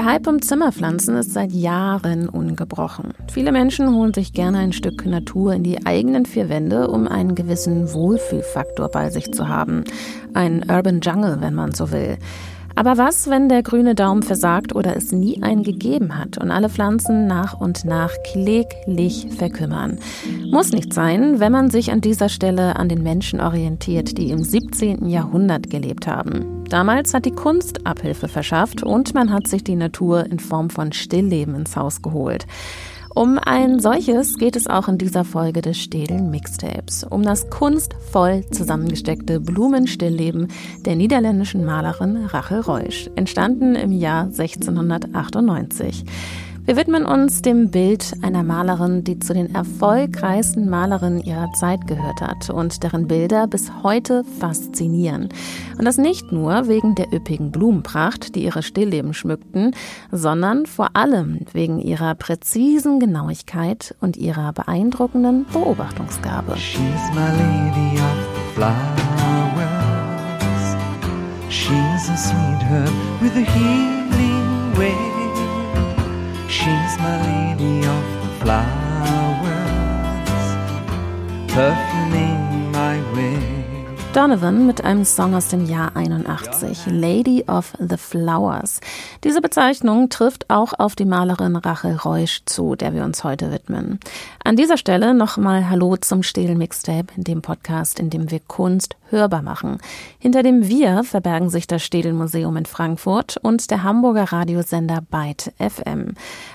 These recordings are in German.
Der Hype um Zimmerpflanzen ist seit Jahren ungebrochen. Viele Menschen holen sich gerne ein Stück Natur in die eigenen vier Wände, um einen gewissen Wohlfühlfaktor bei sich zu haben. Ein Urban Jungle, wenn man so will. Aber was, wenn der grüne Daumen versagt oder es nie einen gegeben hat und alle Pflanzen nach und nach kläglich verkümmern? Muss nicht sein, wenn man sich an dieser Stelle an den Menschen orientiert, die im 17. Jahrhundert gelebt haben. Damals hat die Kunst Abhilfe verschafft und man hat sich die Natur in Form von Stillleben ins Haus geholt. Um ein solches geht es auch in dieser Folge des Stählen Mixtapes. Um das kunstvoll zusammengesteckte Blumenstillleben der niederländischen Malerin Rachel Reusch, entstanden im Jahr 1698. Wir widmen uns dem Bild einer Malerin, die zu den erfolgreichsten Malerinnen ihrer Zeit gehört hat und deren Bilder bis heute faszinieren. Und das nicht nur wegen der üppigen Blumenpracht, die ihre Stillleben schmückten, sondern vor allem wegen ihrer präzisen Genauigkeit und ihrer beeindruckenden Beobachtungsgabe. She's a sweetheart with a healing way. She's my lady of the flowers, way. Donovan mit einem Song aus dem Jahr 81, Lady of the Flowers. Diese Bezeichnung trifft auch auf die Malerin Rachel Reusch zu, der wir uns heute widmen. An dieser Stelle nochmal Hallo zum Städel Mixtape, dem Podcast, in dem wir Kunst hörbar machen. Hinter dem Wir verbergen sich das Städel Museum in Frankfurt und der Hamburger Radiosender Byte FM.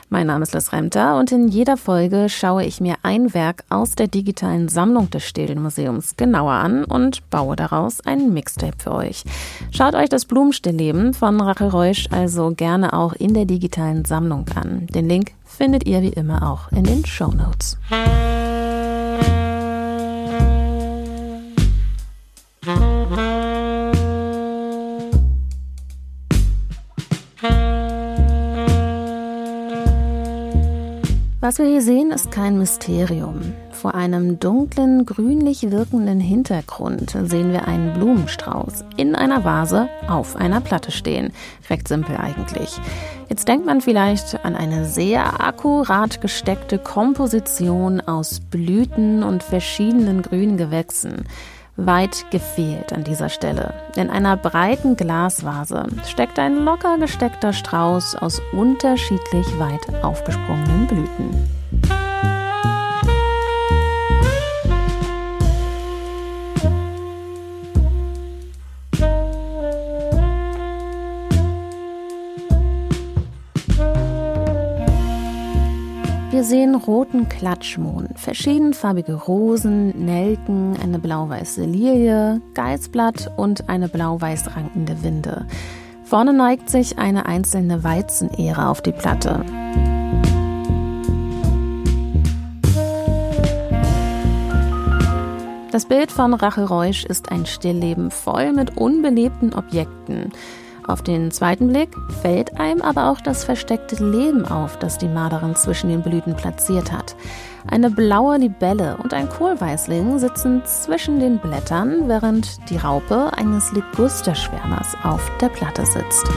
Mein Name ist Liz Remter und in jeder Folge schaue ich mir ein Werk aus der digitalen Sammlung des Städel Museums genauer an und baue daraus ein Mixtape für euch. Schaut euch das Blumenstillleben von Rachel Reusch also gerne auch in der digitalen Sammlung an. Den Link findet ihr wie immer auch in den Show Notes. Was wir hier sehen, ist kein Mysterium. Vor einem dunklen, grünlich wirkenden Hintergrund sehen wir einen Blumenstrauß in einer Vase auf einer Platte stehen. Recht simpel eigentlich. Jetzt denkt man vielleicht an eine sehr akkurat gesteckte Komposition aus Blüten und verschiedenen grünen Gewächsen. Weit gefehlt an dieser Stelle. In einer breiten Glasvase steckt ein locker gesteckter Strauß aus unterschiedlich weit aufgesprungenen Blüten. Sehen roten Klatschmohn, verschiedenfarbige Rosen, Nelken, eine blau-weiße Lilie, Geißblatt und eine blau-weiß rankende Winde. Vorne neigt sich eine einzelne Weizenähre auf die Platte. Das Bild von Rachel Reusch ist ein Stillleben voll mit unbelebten Objekten. Auf den zweiten Blick fällt einem aber auch das versteckte Leben auf, das die Marderin zwischen den Blüten platziert hat. Eine blaue Libelle und ein Kohlweißling sitzen zwischen den Blättern, während die Raupe eines Ligusterschwärmers auf der Platte sitzt.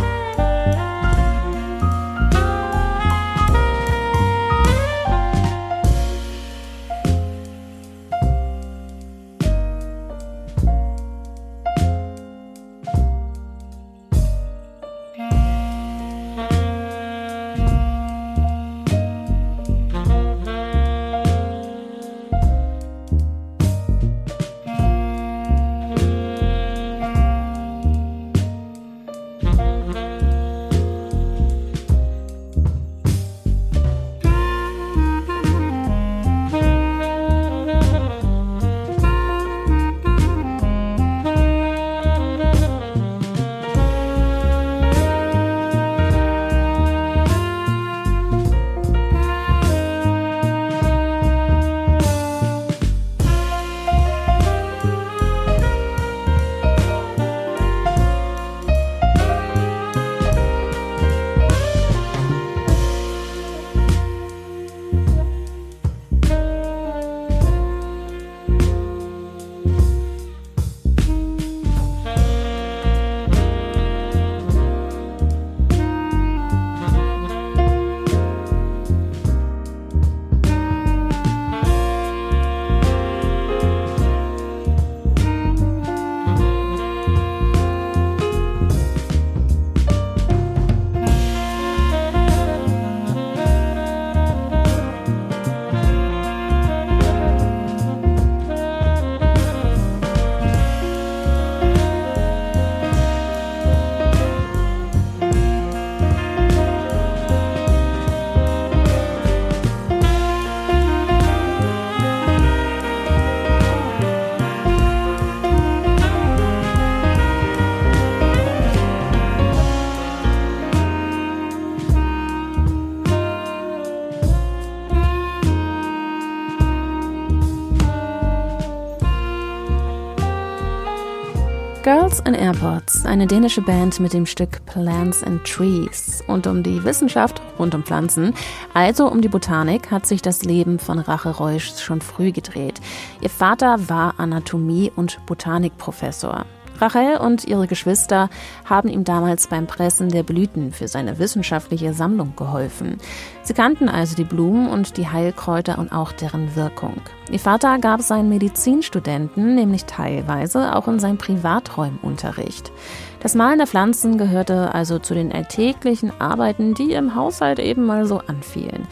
Girls in Airports, eine dänische Band mit dem Stück Plants and Trees. Und um die Wissenschaft rund um Pflanzen, also um die Botanik, hat sich das Leben von Rache Reusch schon früh gedreht. Ihr Vater war Anatomie- und Botanikprofessor. Rachel und ihre Geschwister haben ihm damals beim Pressen der Blüten für seine wissenschaftliche Sammlung geholfen. Sie kannten also die Blumen und die Heilkräuter und auch deren Wirkung. Ihr Vater gab seinen Medizinstudenten nämlich teilweise auch in seinem Privaträumunterricht. Das Malen der Pflanzen gehörte also zu den alltäglichen Arbeiten, die im Haushalt eben mal so anfielen.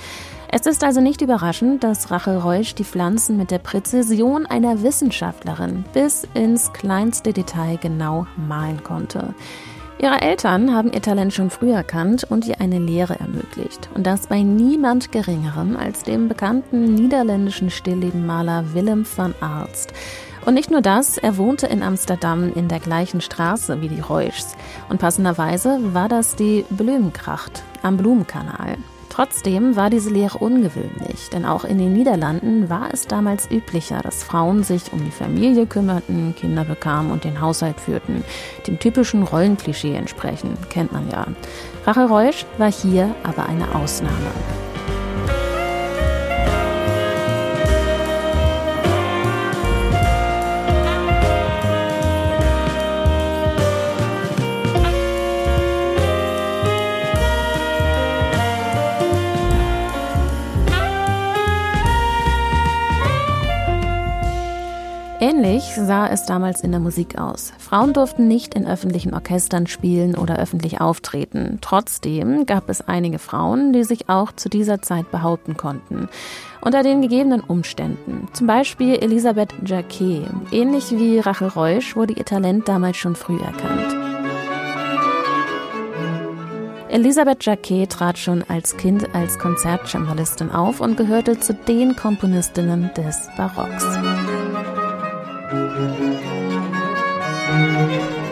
Es ist also nicht überraschend, dass Rachel Reusch die Pflanzen mit der Präzision einer Wissenschaftlerin bis ins kleinste Detail genau malen konnte. Ihre Eltern haben ihr Talent schon früh erkannt und ihr eine Lehre ermöglicht. Und das bei niemand Geringerem als dem bekannten niederländischen Stilllebenmaler Willem van Aalst. Und nicht nur das, er wohnte in Amsterdam in der gleichen Straße wie die Reuschs. Und passenderweise war das die Blümenkracht am Blumenkanal. Trotzdem war diese Lehre ungewöhnlich, denn auch in den Niederlanden war es damals üblicher, dass Frauen sich um die Familie kümmerten, Kinder bekamen und den Haushalt führten. Dem typischen Rollenklischee entsprechend, kennt man ja. Rachel Reusch war hier aber eine Ausnahme. Sah es damals in der Musik aus. Frauen durften nicht in öffentlichen Orchestern spielen oder öffentlich auftreten. Trotzdem gab es einige Frauen, die sich auch zu dieser Zeit behaupten konnten. Unter den gegebenen Umständen. Zum Beispiel Elisabeth Jacquet. Ähnlich wie Rachel Reusch wurde ihr Talent damals schon früh erkannt. Elisabeth Jacquet trat schon als Kind als Konzertcembalistin auf und gehörte zu den Komponistinnen des Barocks. Ein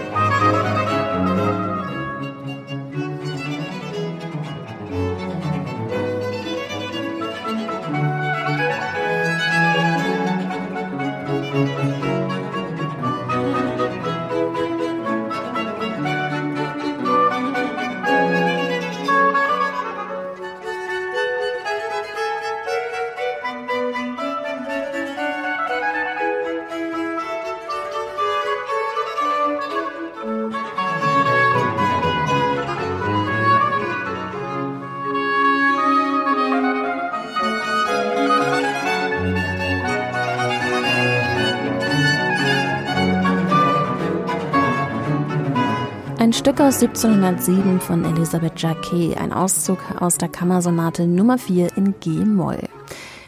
Stück aus 1707 von Elisabeth Jacquet, ein Auszug aus der Kammersonate Nummer 4 in G-Moll.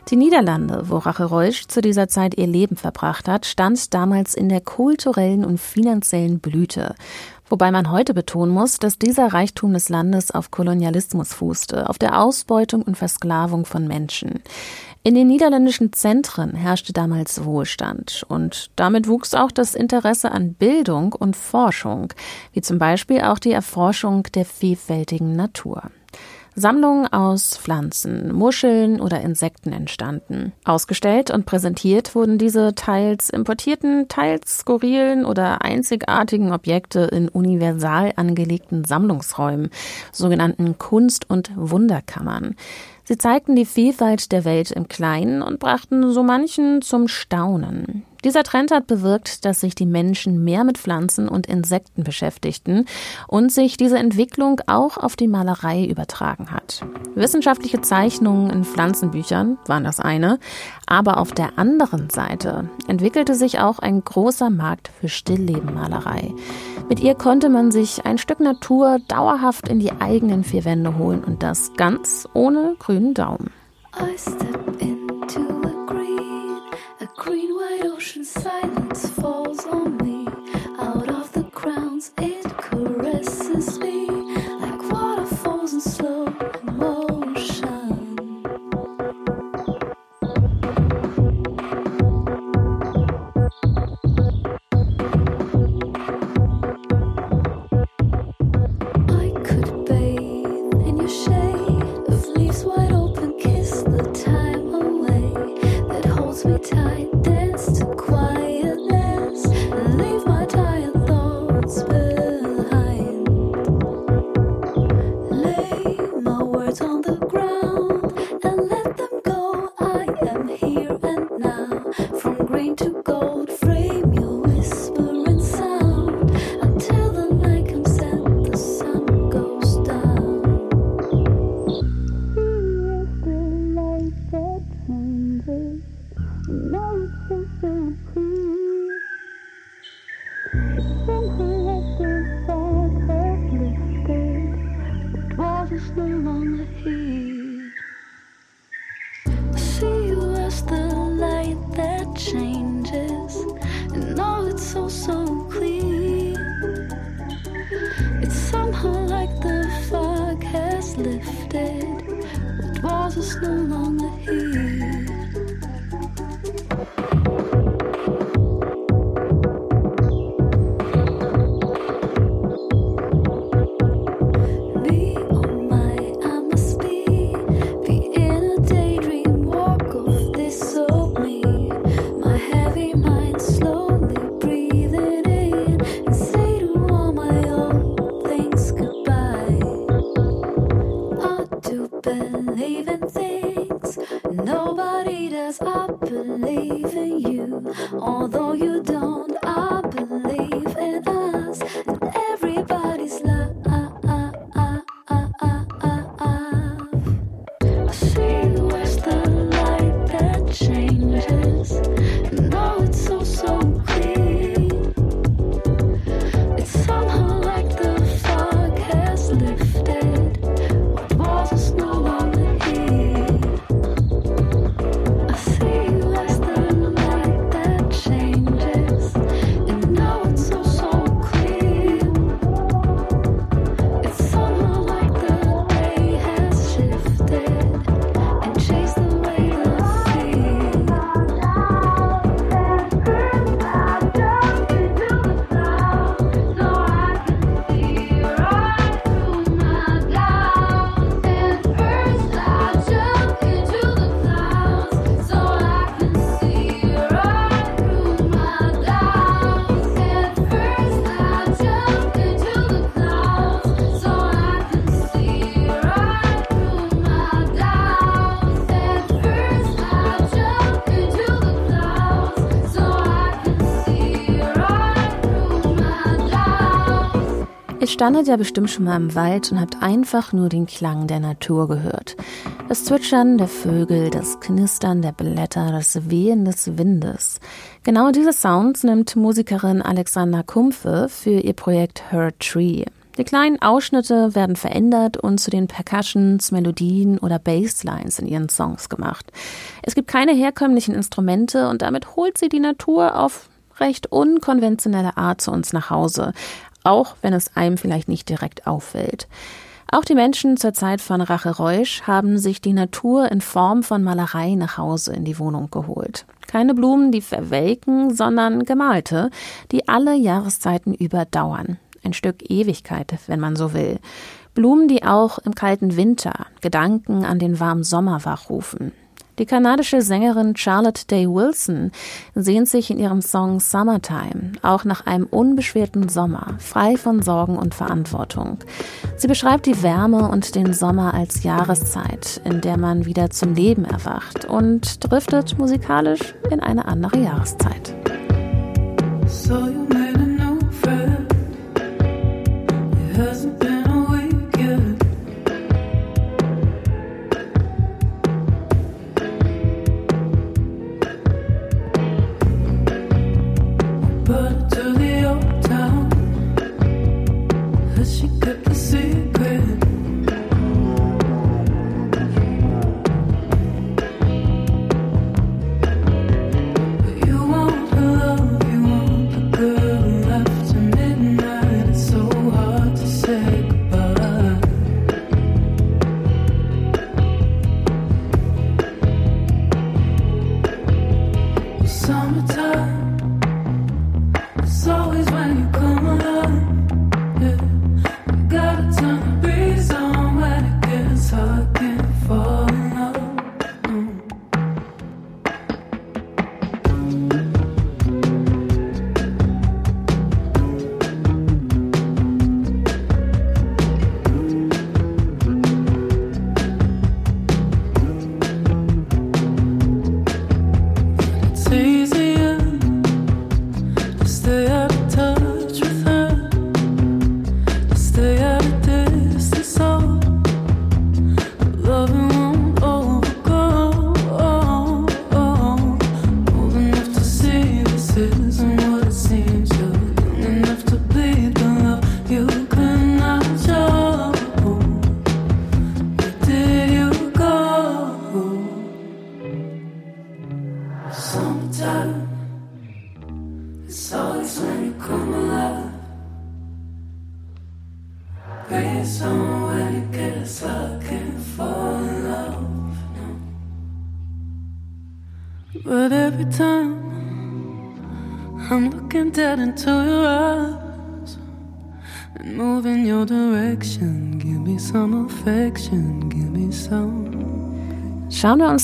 Die Niederlande, wo Rachel Reusch zu dieser Zeit ihr Leben verbracht hat, stand damals in der kulturellen und finanziellen Blüte. Wobei man heute betonen muss, dass dieser Reichtum des Landes auf Kolonialismus fußte, auf der Ausbeutung und Versklavung von Menschen. In den niederländischen Zentren herrschte damals Wohlstand und damit wuchs auch das Interesse an Bildung und Forschung, wie zum Beispiel auch die Erforschung der vielfältigen Natur. Sammlungen aus Pflanzen, Muscheln oder Insekten entstanden. Ausgestellt und präsentiert wurden diese teils importierten, teils skurrilen oder einzigartigen Objekte in universal angelegten Sammlungsräumen, sogenannten Kunst- und Wunderkammern. Sie zeigten die Vielfalt der Welt im Kleinen und brachten so manchen zum Staunen. Dieser Trend hat bewirkt, dass sich die Menschen mehr mit Pflanzen und Insekten beschäftigten und sich diese Entwicklung auch auf die Malerei übertragen hat. Wissenschaftliche Zeichnungen in Pflanzenbüchern waren das eine, aber auf der anderen Seite entwickelte sich auch ein großer Markt für Stilllebenmalerei. Mit ihr konnte man sich ein Stück Natur dauerhaft in die eigenen vier Wände holen und das ganz ohne grünen Daumen. I was no longer here. Standet ja bestimmt schon mal im Wald und habt einfach nur den Klang der Natur gehört. Das Zwitschern der Vögel, das Knistern der Blätter, das Wehen des Windes. Genau diese Sounds nimmt Musikerin Alexandra Kumpfe für ihr Projekt Her Tree. Die kleinen Ausschnitte werden verändert und zu den Percussions, Melodien oder Basslines in ihren Songs gemacht. Es gibt keine herkömmlichen Instrumente und damit holt sie die Natur auf recht unkonventionelle Art zu uns nach Hause, auch wenn es einem vielleicht nicht direkt auffällt. Auch die Menschen zur Zeit von Rache Reusch haben sich die Natur in Form von Malerei nach Hause in die Wohnung geholt. Keine Blumen, die verwelken, sondern gemalte, die alle Jahreszeiten überdauern. Ein Stück Ewigkeit, wenn man so will. Blumen, die auch im kalten Winter Gedanken an den warmen Sommer wachrufen. Die kanadische Sängerin Charlotte Day Wilson sehnt sich in ihrem Song Summertime auch nach einem unbeschwerten Sommer, frei von Sorgen und Verantwortung. Sie beschreibt die Wärme und den Sommer als Jahreszeit, in der man wieder zum Leben erwacht und driftet musikalisch in eine andere Jahreszeit. So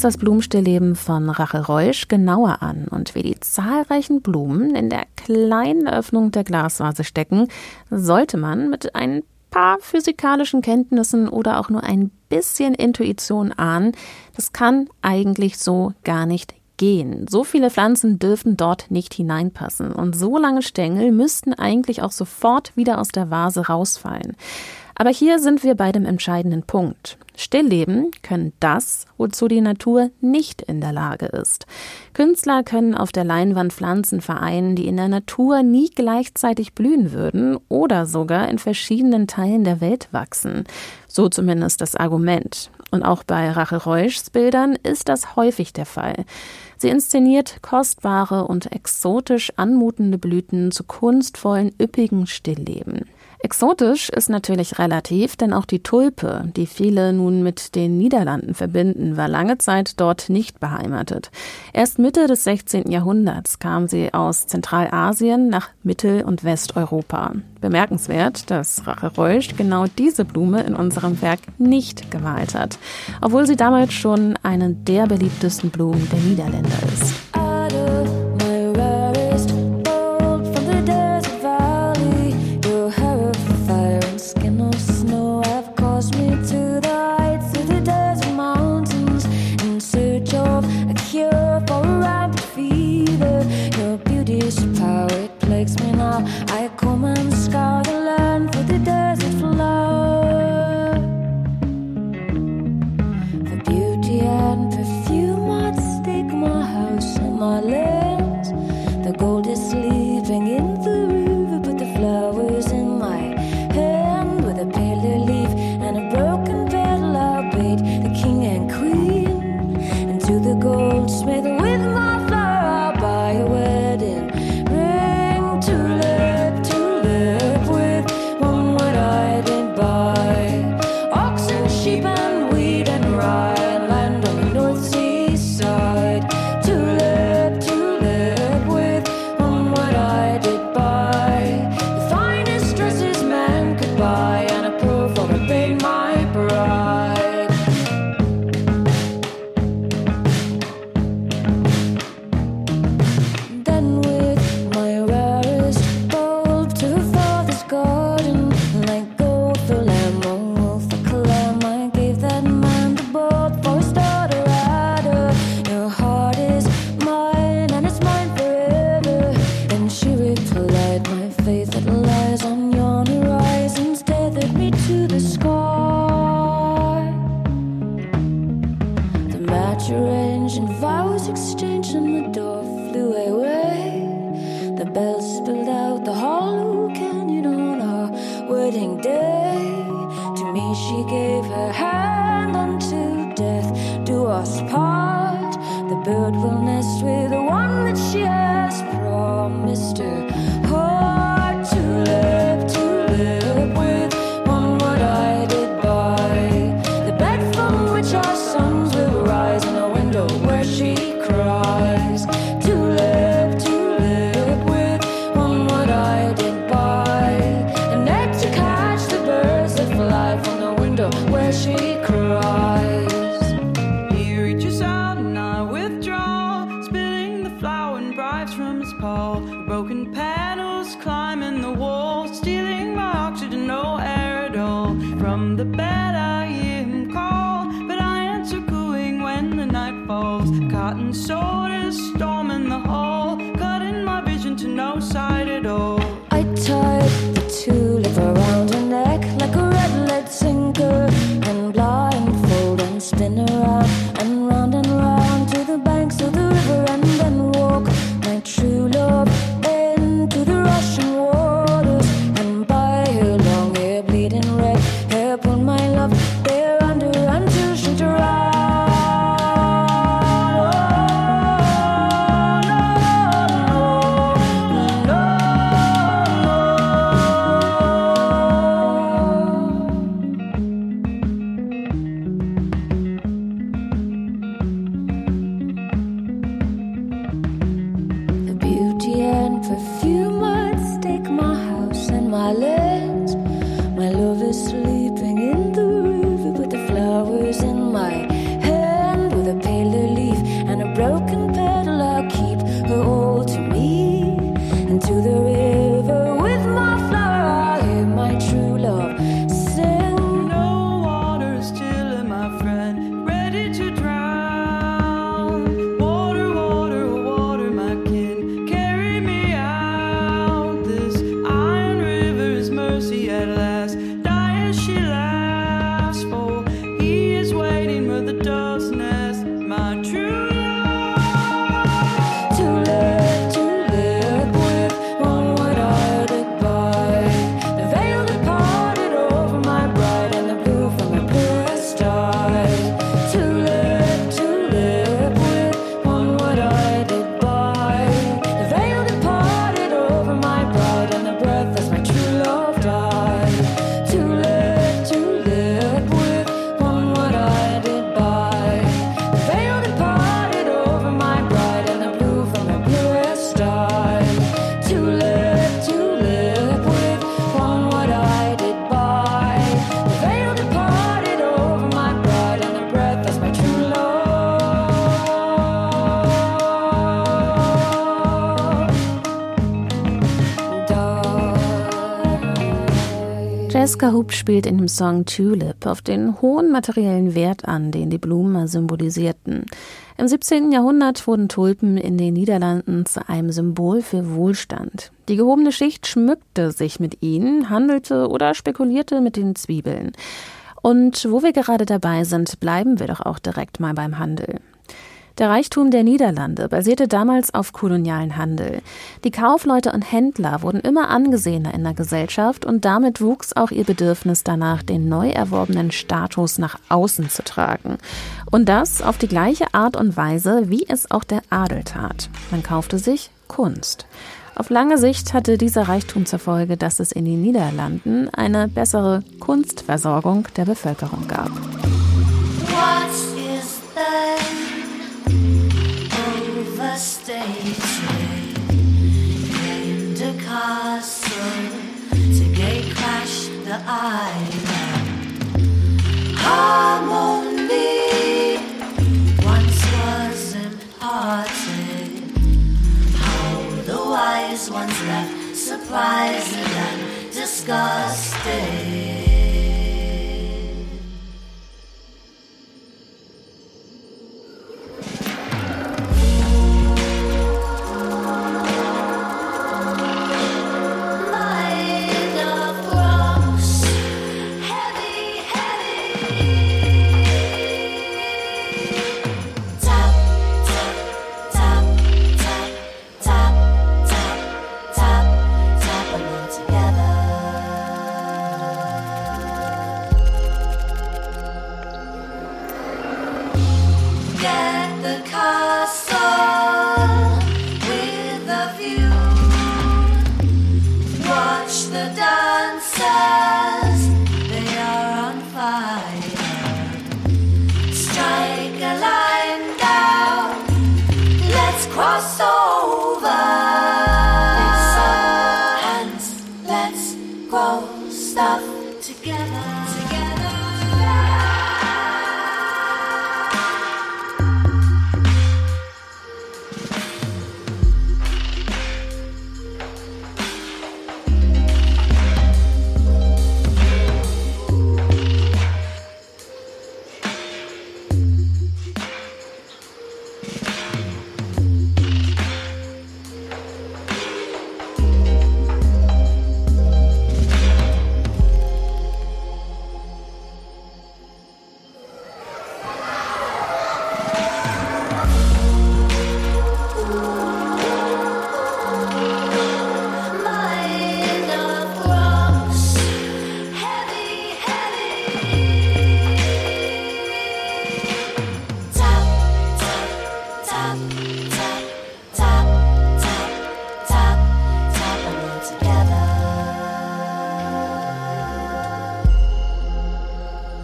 das Blumenstillleben von Rachel Reusch genauer an und wie die zahlreichen Blumen in der kleinen Öffnung der Glasvase stecken, sollte man mit ein paar physikalischen Kenntnissen oder auch nur ein bisschen Intuition ahnen. Das kann eigentlich so gar nicht Gehen. So viele Pflanzen dürfen dort nicht hineinpassen und so lange Stängel müssten eigentlich auch sofort wieder aus der Vase rausfallen. Aber hier sind wir bei dem entscheidenden Punkt. Stillleben können das, wozu die Natur nicht in der Lage ist. Künstler können auf der Leinwand Pflanzen vereinen, die in der Natur nie gleichzeitig blühen würden oder sogar in verschiedenen Teilen der Welt wachsen. So zumindest das Argument. Und auch bei Rachel Reuschs Bildern ist das häufig der Fall. Sie inszeniert kostbare und exotisch anmutende Blüten zu kunstvollen, üppigen Stillleben. Exotisch ist natürlich relativ, denn auch die Tulpe, die viele nun mit den Niederlanden verbinden, war lange Zeit dort nicht beheimatet. Erst Mitte des 16. Jahrhunderts kam sie aus Zentralasien nach Mittel- und Westeuropa. Bemerkenswert, dass Rache-Reusch genau diese Blume in unserem Werk nicht geweiht hat, obwohl sie damals schon eine der beliebtesten Blumen der Niederländer ist. woman scarred. right. Francesca Hoop spielt in dem Song Tulip auf den hohen materiellen Wert an, den die Blumen symbolisierten. Im 17. Jahrhundert wurden Tulpen in den Niederlanden zu einem Symbol für Wohlstand. Die gehobene Schicht schmückte sich mit ihnen, handelte oder spekulierte mit den Zwiebeln. Und wo wir gerade dabei sind, bleiben wir doch auch direkt mal beim Handel. Der Reichtum der Niederlande basierte damals auf kolonialen Handel. Die Kaufleute und Händler wurden immer angesehener in der Gesellschaft und damit wuchs auch ihr Bedürfnis danach, den neu erworbenen Status nach außen zu tragen. Und das auf die gleiche Art und Weise, wie es auch der Adel tat. Man kaufte sich Kunst. Auf lange Sicht hatte dieser Reichtum zur Folge, dass es in den Niederlanden eine bessere Kunstversorgung der Bevölkerung gab. What is then to the. Harmony once was imparted. How the wise ones left surprised and disgusted.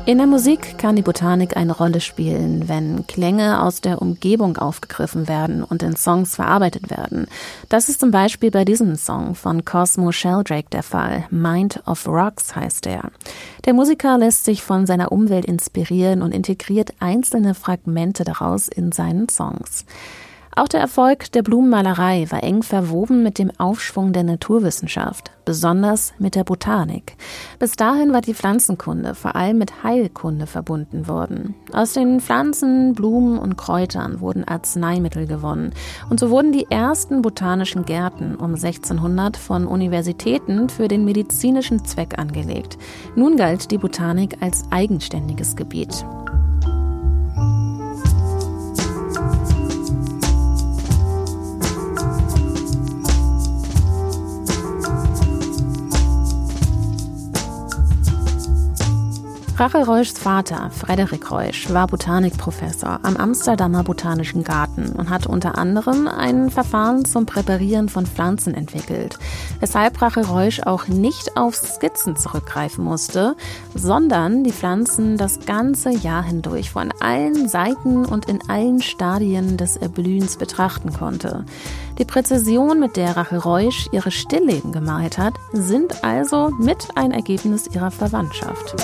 In der Musik kann die Botanik eine Rolle spielen, wenn Klänge aus der Umgebung aufgegriffen werden und in Songs verarbeitet werden. Das ist zum Beispiel bei diesem Song von Cosmo Sheldrake der Fall. Mind of Rocks heißt er. Der Musiker lässt sich von seiner Umwelt inspirieren und integriert einzelne Fragmente daraus in seinen Songs. Auch der Erfolg der Blumenmalerei war eng verwoben mit dem Aufschwung der Naturwissenschaft, besonders mit der Botanik. Bis dahin war die Pflanzenkunde vor allem mit Heilkunde verbunden worden. Aus den Pflanzen, Blumen und Kräutern wurden Arzneimittel gewonnen und so wurden die ersten botanischen Gärten um 1600 von Universitäten für den medizinischen Zweck angelegt. Nun galt die Botanik als eigenständiges Gebiet. Rachel Reuschs Vater, Frederik Reusch, war Botanikprofessor am Amsterdamer Botanischen Garten und hat unter anderem ein Verfahren zum Präparieren von Pflanzen entwickelt, weshalb Rachel Reusch auch nicht auf Skizzen zurückgreifen musste, sondern die Pflanzen das ganze Jahr hindurch von allen Seiten und in allen Stadien des Erblühens betrachten konnte. Die Präzision, mit der Rachel Reusch ihre Stillleben gemalt hat, sind also mit ein Ergebnis ihrer Verwandtschaft.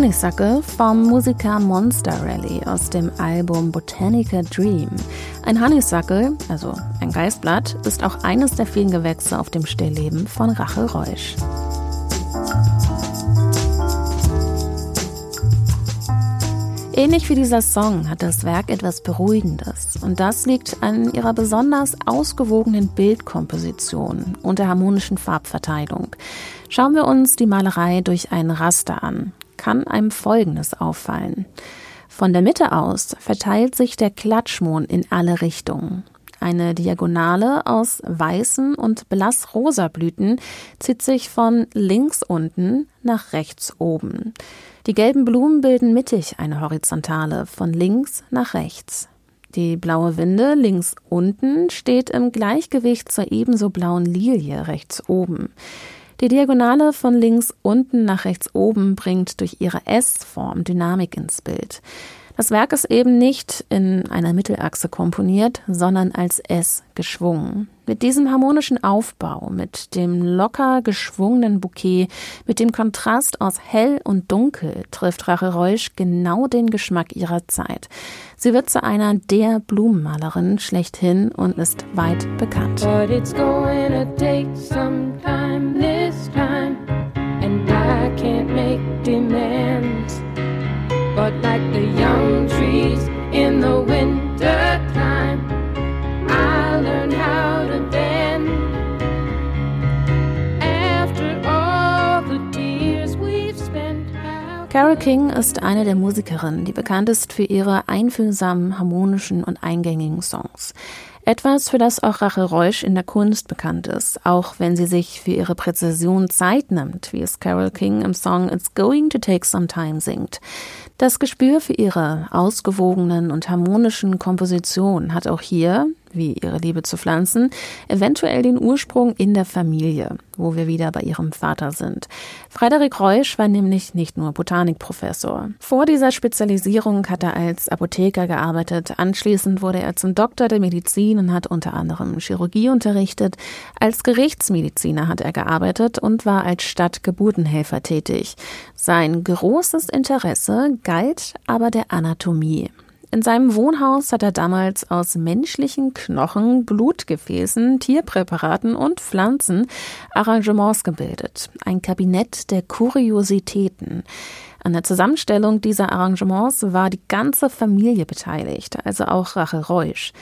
Honeysuckle vom Musiker Monster Rally aus dem Album Botanica Dream. Ein Honeysuckle, also ein Geistblatt, ist auch eines der vielen Gewächse auf dem Stillleben von Rachel Reusch. Ähnlich wie dieser Song hat das Werk etwas Beruhigendes und das liegt an ihrer besonders ausgewogenen Bildkomposition und der harmonischen Farbverteilung. Schauen wir uns die Malerei durch ein Raster an kann einem Folgendes auffallen. Von der Mitte aus verteilt sich der Klatschmond in alle Richtungen. Eine Diagonale aus weißen und blassrosa Blüten zieht sich von links unten nach rechts oben. Die gelben Blumen bilden mittig eine Horizontale von links nach rechts. Die blaue Winde links unten steht im Gleichgewicht zur ebenso blauen Lilie rechts oben. Die Diagonale von links unten nach rechts oben bringt durch ihre S-Form Dynamik ins Bild. Das Werk ist eben nicht in einer Mittelachse komponiert, sondern als S geschwungen. Mit diesem harmonischen Aufbau, mit dem locker geschwungenen Bouquet, mit dem Kontrast aus hell und dunkel trifft Rache Reusch genau den Geschmack ihrer Zeit. Sie wird zu einer der Blumenmalerin schlechthin und ist weit bekannt. But like the young trees in the winter how Carole King ist eine der Musikerinnen, die bekannt ist für ihre einfühlsamen, harmonischen und eingängigen Songs. Etwas, für das auch Rachel Reusch in der Kunst bekannt ist, auch wenn sie sich für ihre Präzision Zeit nimmt, wie es Carole King im Song It's Going to Take Some Time singt. Das Gespür für ihre ausgewogenen und harmonischen Kompositionen hat auch hier, wie ihre Liebe zu Pflanzen, eventuell den Ursprung in der Familie, wo wir wieder bei ihrem Vater sind. Frederik Reusch war nämlich nicht nur Botanikprofessor. Vor dieser Spezialisierung hat er als Apotheker gearbeitet. Anschließend wurde er zum Doktor der Medizin und hat unter anderem Chirurgie unterrichtet. Als Gerichtsmediziner hat er gearbeitet und war als Stadtgeburtenhelfer tätig. Sein großes Interesse galt aber der Anatomie. In seinem Wohnhaus hat er damals aus menschlichen Knochen, Blutgefäßen, Tierpräparaten und Pflanzen Arrangements gebildet. Ein Kabinett der Kuriositäten. An der Zusammenstellung dieser Arrangements war die ganze Familie beteiligt, also auch Rachel Reusch.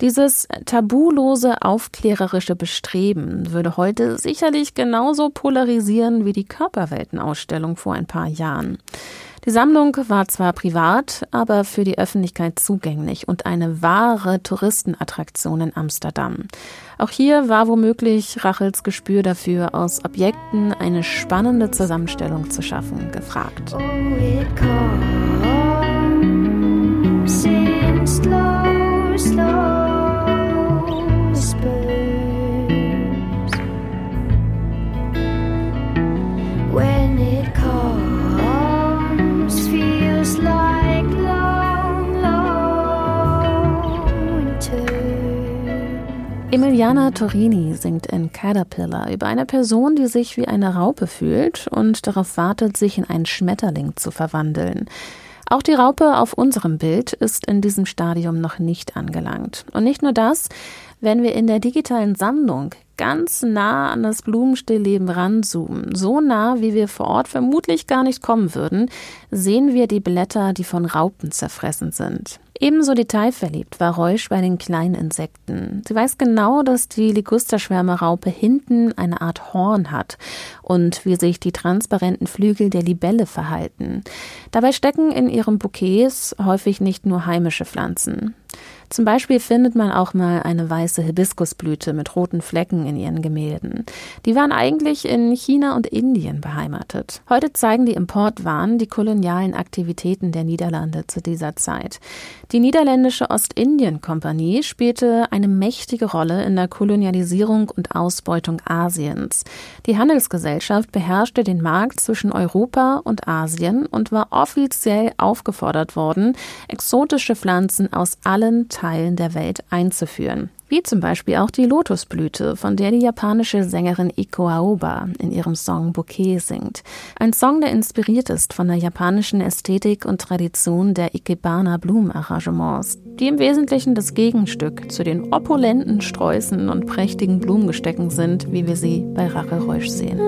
Dieses tabulose, aufklärerische Bestreben würde heute sicherlich genauso polarisieren wie die Körperweltenausstellung vor ein paar Jahren. Die Sammlung war zwar privat, aber für die Öffentlichkeit zugänglich und eine wahre Touristenattraktion in Amsterdam. Auch hier war womöglich Rachels Gespür dafür, aus Objekten eine spannende Zusammenstellung zu schaffen, gefragt. Oh, slow, slow Emiliana Torini singt in Caterpillar über eine Person, die sich wie eine Raupe fühlt und darauf wartet, sich in einen Schmetterling zu verwandeln. Auch die Raupe auf unserem Bild ist in diesem Stadium noch nicht angelangt. Und nicht nur das, wenn wir in der digitalen Sammlung ganz nah an das Blumenstillleben ranzoomen, so nah, wie wir vor Ort vermutlich gar nicht kommen würden, sehen wir die Blätter, die von Raupen zerfressen sind. Ebenso detailverliebt war Reusch bei den kleinen Insekten. Sie weiß genau, dass die Ligusterschwärmeraupe hinten eine Art Horn hat und wie sich die transparenten Flügel der Libelle verhalten. Dabei stecken in ihren Bouquets häufig nicht nur heimische Pflanzen. Zum Beispiel findet man auch mal eine weiße Hibiskusblüte mit roten Flecken in ihren Gemälden. Die waren eigentlich in China und Indien beheimatet. Heute zeigen die Importwaren die kolonialen Aktivitäten der Niederlande zu dieser Zeit. Die niederländische Ostindien-Kompanie spielte eine mächtige Rolle in der Kolonialisierung und Ausbeutung Asiens. Die Handelsgesellschaft beherrschte den Markt zwischen Europa und Asien und war offiziell aufgefordert worden, exotische Pflanzen aus allen Teilen der Welt einzuführen. Wie zum Beispiel auch die Lotusblüte, von der die japanische Sängerin Iko Aoba in ihrem Song Bouquet singt. Ein Song, der inspiriert ist von der japanischen Ästhetik und Tradition der Ikebana Blumenarrangements, die im Wesentlichen das Gegenstück zu den opulenten Sträußen und prächtigen Blumengestecken sind, wie wir sie bei Racheräusch sehen.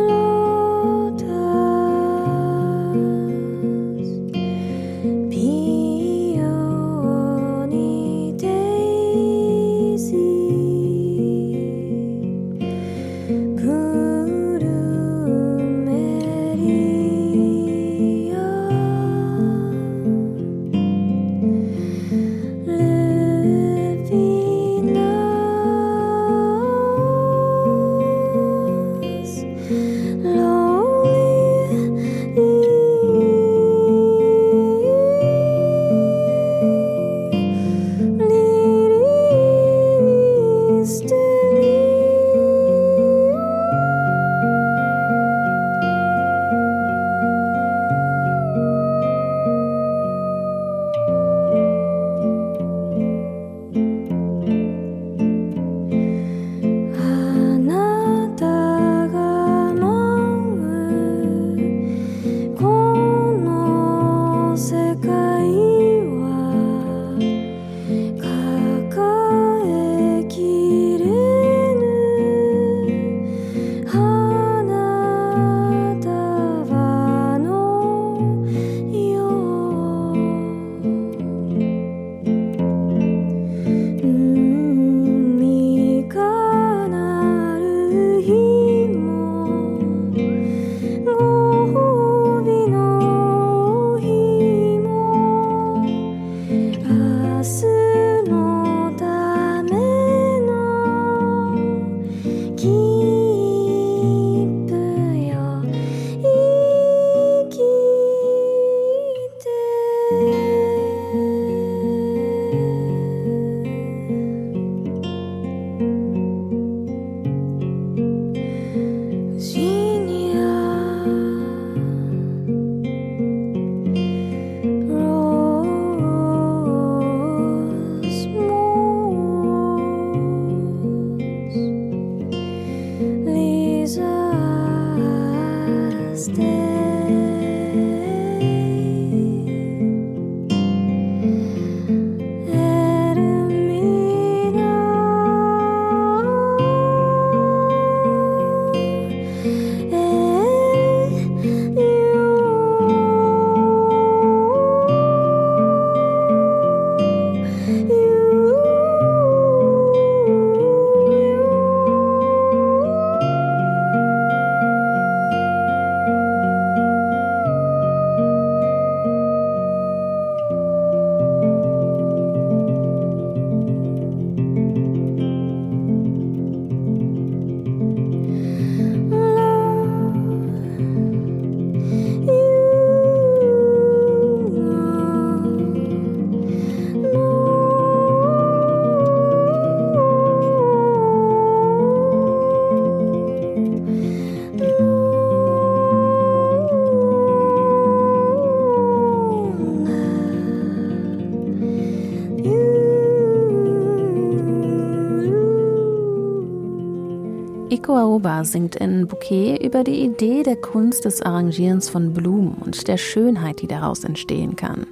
Aoba singt in Bouquet über die Idee der Kunst des Arrangierens von Blumen und der Schönheit, die daraus entstehen kann.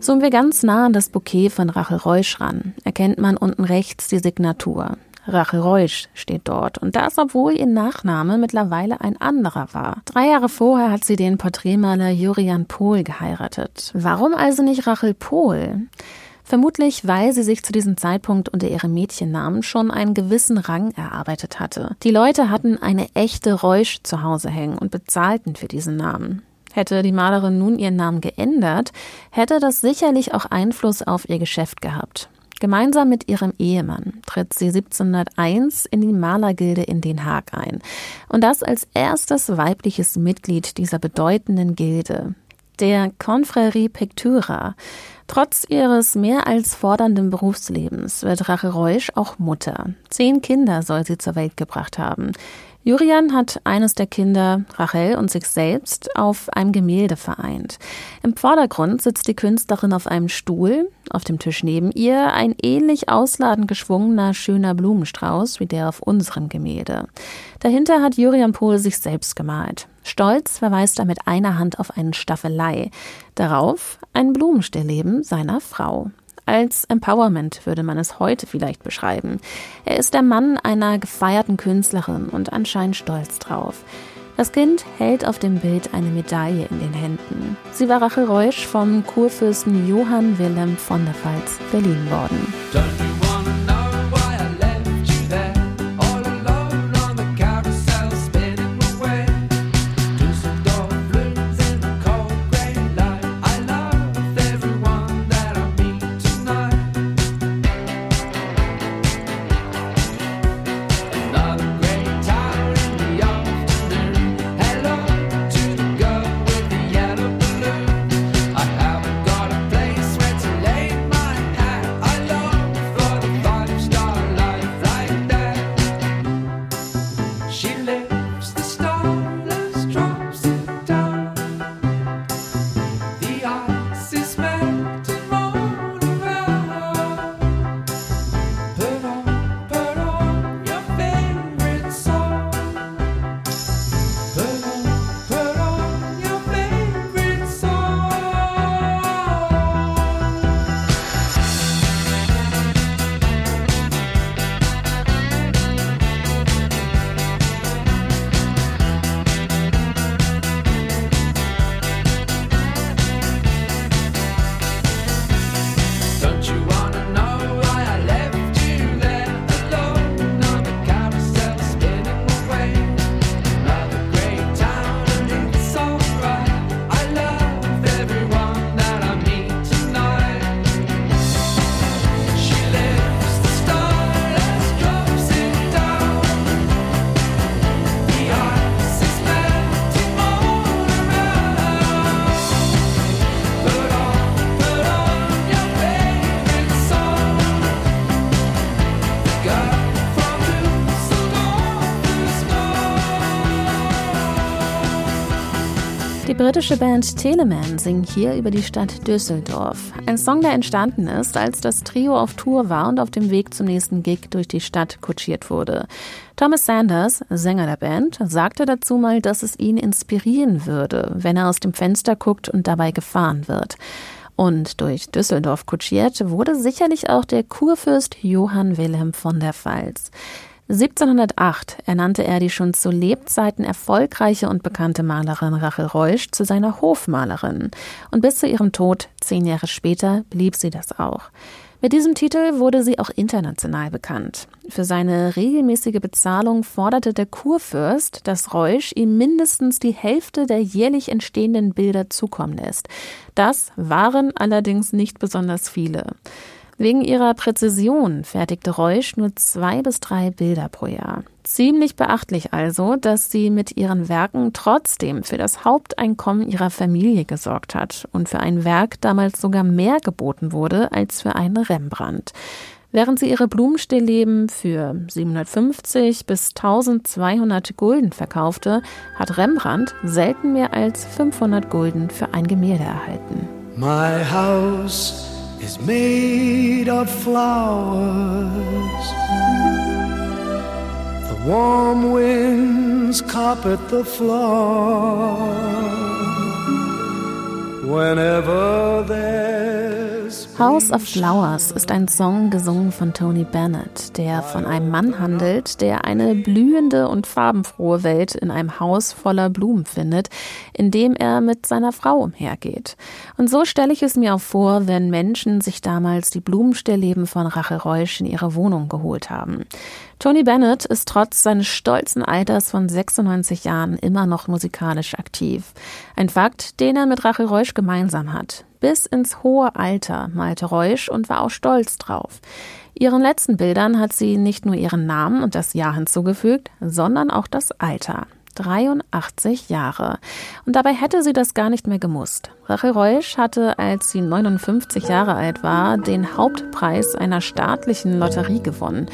Zoomen wir ganz nah an das Bouquet von Rachel Reusch ran, erkennt man unten rechts die Signatur. Rachel Reusch steht dort und das, obwohl ihr Nachname mittlerweile ein anderer war. Drei Jahre vorher hat sie den Porträtmaler Jurian Pohl geheiratet. Warum also nicht Rachel Pohl? Vermutlich, weil sie sich zu diesem Zeitpunkt unter ihrem Mädchennamen schon einen gewissen Rang erarbeitet hatte. Die Leute hatten eine echte Reusch zu Hause hängen und bezahlten für diesen Namen. Hätte die Malerin nun ihren Namen geändert, hätte das sicherlich auch Einfluss auf ihr Geschäft gehabt. Gemeinsam mit ihrem Ehemann tritt sie 1701 in die Malergilde in Den Haag ein. Und das als erstes weibliches Mitglied dieser bedeutenden Gilde, der Confrérie Pictura. Trotz ihres mehr als fordernden Berufslebens wird Rache Reusch auch Mutter. Zehn Kinder soll sie zur Welt gebracht haben. Jurian hat eines der Kinder, Rachel und sich selbst, auf einem Gemälde vereint. Im Vordergrund sitzt die Künstlerin auf einem Stuhl, auf dem Tisch neben ihr ein ähnlich ausladend geschwungener, schöner Blumenstrauß wie der auf unserem Gemälde. Dahinter hat Jurian Pohl sich selbst gemalt. Stolz verweist er mit einer Hand auf einen Staffelei. Darauf ein Blumenstillleben seiner Frau. Als Empowerment würde man es heute vielleicht beschreiben. Er ist der Mann einer gefeierten Künstlerin und anscheinend stolz drauf. Das Kind hält auf dem Bild eine Medaille in den Händen. Sie war Rachel Reusch vom Kurfürsten Johann Wilhelm von der Pfalz verliehen worden. Britische Band Teleman singt hier über die Stadt Düsseldorf. Ein Song, der entstanden ist, als das Trio auf Tour war und auf dem Weg zum nächsten Gig durch die Stadt kutschiert wurde. Thomas Sanders, Sänger der Band, sagte dazu mal, dass es ihn inspirieren würde, wenn er aus dem Fenster guckt und dabei gefahren wird. Und durch Düsseldorf kutschiert wurde sicherlich auch der Kurfürst Johann Wilhelm von der Pfalz. 1708 ernannte er die schon zu Lebzeiten erfolgreiche und bekannte Malerin Rachel Reusch zu seiner Hofmalerin. Und bis zu ihrem Tod, zehn Jahre später, blieb sie das auch. Mit diesem Titel wurde sie auch international bekannt. Für seine regelmäßige Bezahlung forderte der Kurfürst, dass Reusch ihm mindestens die Hälfte der jährlich entstehenden Bilder zukommen lässt. Das waren allerdings nicht besonders viele. Wegen ihrer Präzision fertigte Reusch nur zwei bis drei Bilder pro Jahr. Ziemlich beachtlich also, dass sie mit ihren Werken trotzdem für das Haupteinkommen ihrer Familie gesorgt hat und für ein Werk damals sogar mehr geboten wurde als für einen Rembrandt. Während sie ihre Blumenstillleben für 750 bis 1200 Gulden verkaufte, hat Rembrandt selten mehr als 500 Gulden für ein Gemälde erhalten. My house is made of flowers. The warm winds carpet the floor. Whenever there's House of Flowers ist ein Song gesungen von Tony Bennett, der von einem Mann handelt, der eine blühende und farbenfrohe Welt in einem Haus voller Blumen findet, in dem er mit seiner Frau umhergeht. Und so stelle ich es mir auch vor, wenn Menschen sich damals die Blumenstillleben von Rachel Reusch in ihre Wohnung geholt haben. Tony Bennett ist trotz seines stolzen Alters von 96 Jahren immer noch musikalisch aktiv. Ein Fakt, den er mit Rachel Reusch gemeinsam hat. Bis ins hohe Alter malte Reusch und war auch stolz drauf. Ihren letzten Bildern hat sie nicht nur ihren Namen und das Jahr hinzugefügt, sondern auch das Alter. 83 Jahre. Und dabei hätte sie das gar nicht mehr gemusst. Rachel Reusch hatte, als sie 59 Jahre alt war, den Hauptpreis einer staatlichen Lotterie gewonnen.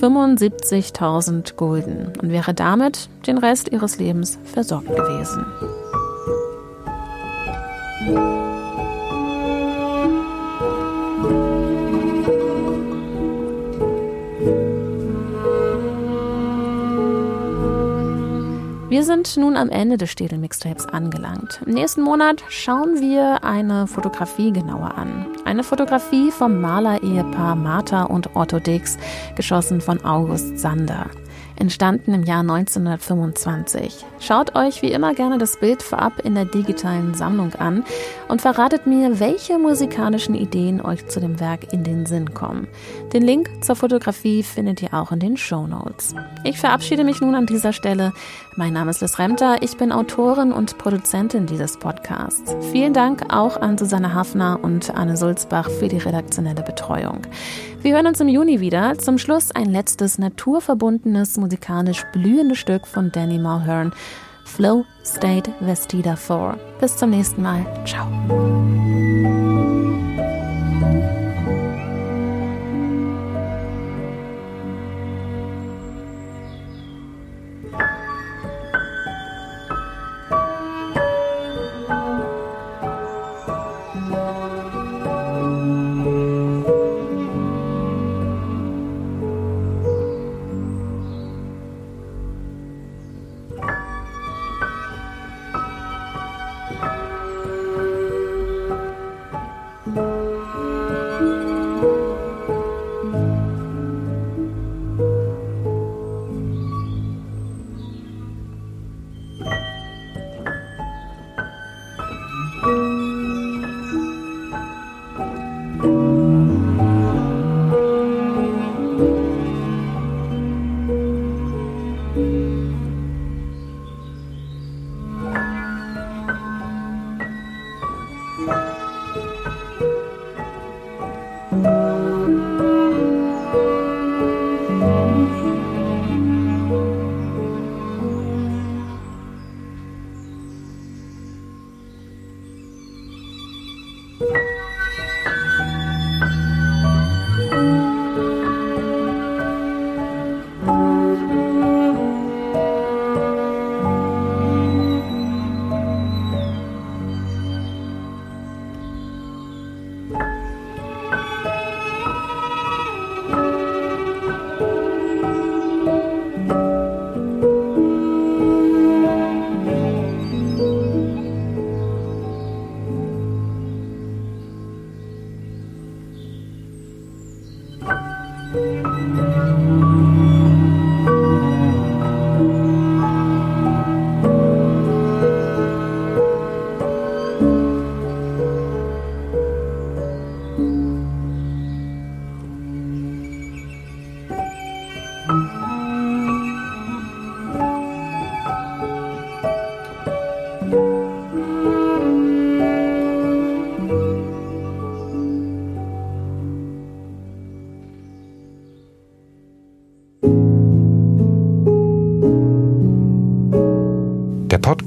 75.000 Gulden. Und wäre damit den Rest ihres Lebens versorgt gewesen. Wir sind nun am Ende des Städel Mixtapes angelangt. Im nächsten Monat schauen wir eine Fotografie genauer an. Eine Fotografie vom Maler-Ehepaar Martha und Otto Dix, geschossen von August Sander. Entstanden im Jahr 1925. Schaut euch wie immer gerne das Bild vorab in der digitalen Sammlung an und verratet mir, welche musikalischen Ideen euch zu dem Werk in den Sinn kommen. Den Link zur Fotografie findet ihr auch in den Show Notes. Ich verabschiede mich nun an dieser Stelle. Mein Name ist Liz Remter, ich bin Autorin und Produzentin dieses Podcasts. Vielen Dank auch an Susanne Hafner und Anne Sulzbach für die redaktionelle Betreuung. Wir hören uns im Juni wieder. Zum Schluss ein letztes naturverbundenes, musikalisch blühendes Stück von Danny Mulhern. Flow State Vestida 4. Bis zum nächsten Mal. Ciao.